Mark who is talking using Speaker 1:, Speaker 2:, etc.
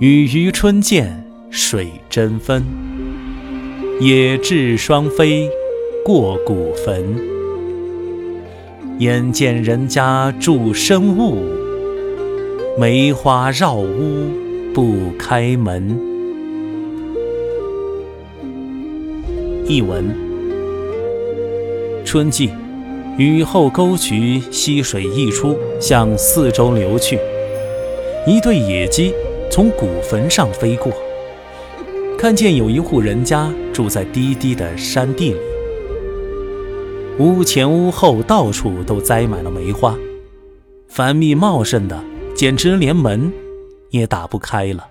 Speaker 1: 雨余春见水争分，野雉双飞过古坟。眼见人家住深雾，梅花绕屋不开门。译文：春季，雨后沟渠溪水溢出，向四周流去。一对野鸡。从古坟上飞过，看见有一户人家住在低低的山地里，屋前屋后到处都栽满了梅花，繁密茂盛的，简直连门也打不开了。